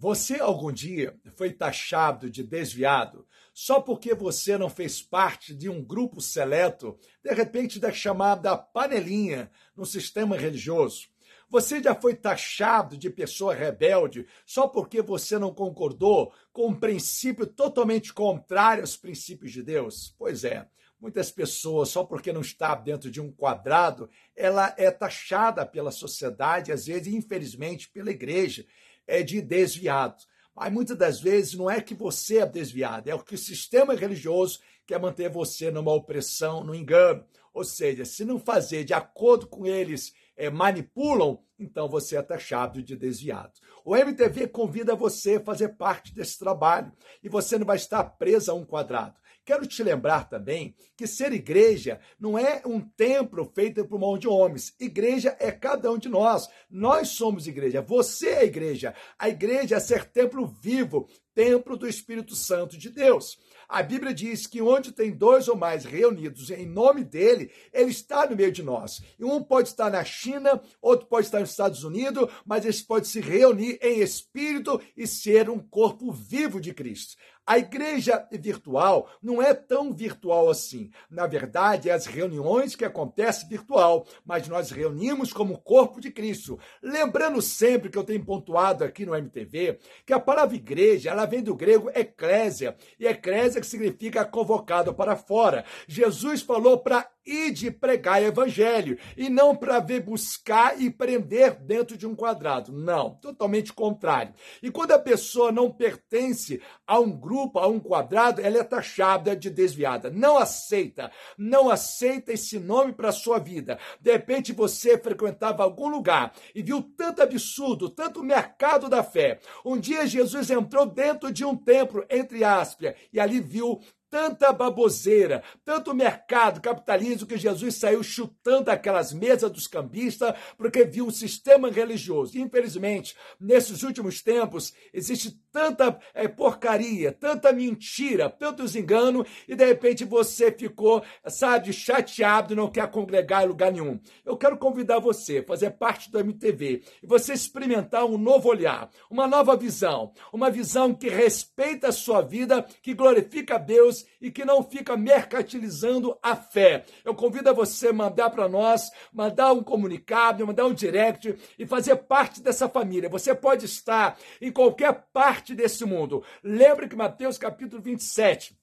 Você algum dia foi taxado de desviado só porque você não fez parte de um grupo seleto, de repente da chamada panelinha no sistema religioso? Você já foi taxado de pessoa rebelde só porque você não concordou com um princípio totalmente contrário aos princípios de Deus? Pois é. Muitas pessoas, só porque não está dentro de um quadrado, ela é taxada pela sociedade, às vezes, infelizmente, pela igreja é de desviado. Mas muitas das vezes não é que você é desviado, é o que o sistema religioso quer manter você numa opressão, no engano. Ou seja, se não fazer de acordo com eles, é, manipulam, então você é taxado de desviado. O MTV convida você a fazer parte desse trabalho e você não vai estar preso a um quadrado. Quero te lembrar também que ser igreja não é um templo feito por mão de homens. Igreja é cada um de nós. Nós somos igreja. Você é igreja. A igreja é ser templo vivo, templo do Espírito Santo de Deus. A Bíblia diz que onde tem dois ou mais reunidos em nome dele, ele está no meio de nós. E um pode estar na China, outro pode estar nos Estados Unidos, mas eles podem se reunir em espírito e ser um corpo vivo de Cristo. A igreja virtual não é tão virtual assim. Na verdade, é as reuniões que acontecem virtual, mas nós reunimos como corpo de Cristo. Lembrando sempre que eu tenho pontuado aqui no MTV que a palavra igreja, ela vem do grego eclésia, e eclésia que significa convocado para fora. Jesus falou para ir de pregar evangelho e não para ver buscar e prender dentro de um quadrado. Não, totalmente contrário. E quando a pessoa não pertence a um grupo, a um quadrado, ela é taxada de desviada. Não aceita, não aceita esse nome para sua vida. De repente você frequentava algum lugar e viu tanto absurdo, tanto mercado da fé. Um dia Jesus entrou dentro de um templo, entre aspas, e ali viu tanta baboseira, tanto mercado, capitalismo, que Jesus saiu chutando aquelas mesas dos cambistas porque viu um sistema religioso. Infelizmente, nesses últimos tempos, existe tanta é, porcaria, tanta mentira, tantos enganos, e de repente você ficou, sabe, chateado e não quer congregar em lugar nenhum. Eu quero convidar você a fazer parte do MTV e você experimentar um novo olhar, uma nova visão, uma visão que respeita a sua vida, que glorifica a Deus e que não fica mercantilizando a fé. Eu convido a você mandar para nós, mandar um comunicado, mandar um direct e fazer parte dessa família. Você pode estar em qualquer parte desse mundo. Lembre que Mateus capítulo 27,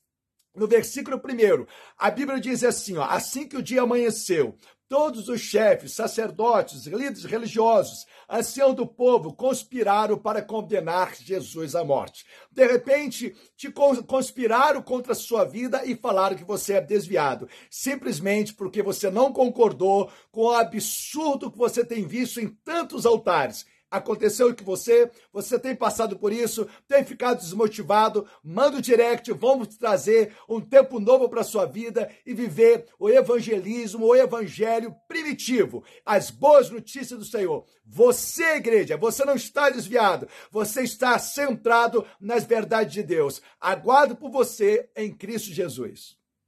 no versículo 1, a Bíblia diz assim: ó, assim que o dia amanheceu, Todos os chefes, sacerdotes, líderes religiosos, ancião do povo conspiraram para condenar Jesus à morte. De repente, te conspiraram contra a sua vida e falaram que você é desviado, simplesmente porque você não concordou com o absurdo que você tem visto em tantos altares aconteceu que você, você tem passado por isso, tem ficado desmotivado, manda o direct, vamos trazer um tempo novo para sua vida e viver o evangelismo, o evangelho primitivo, as boas notícias do Senhor. Você, igreja, você não está desviado, você está centrado nas verdades de Deus. Aguardo por você em Cristo Jesus.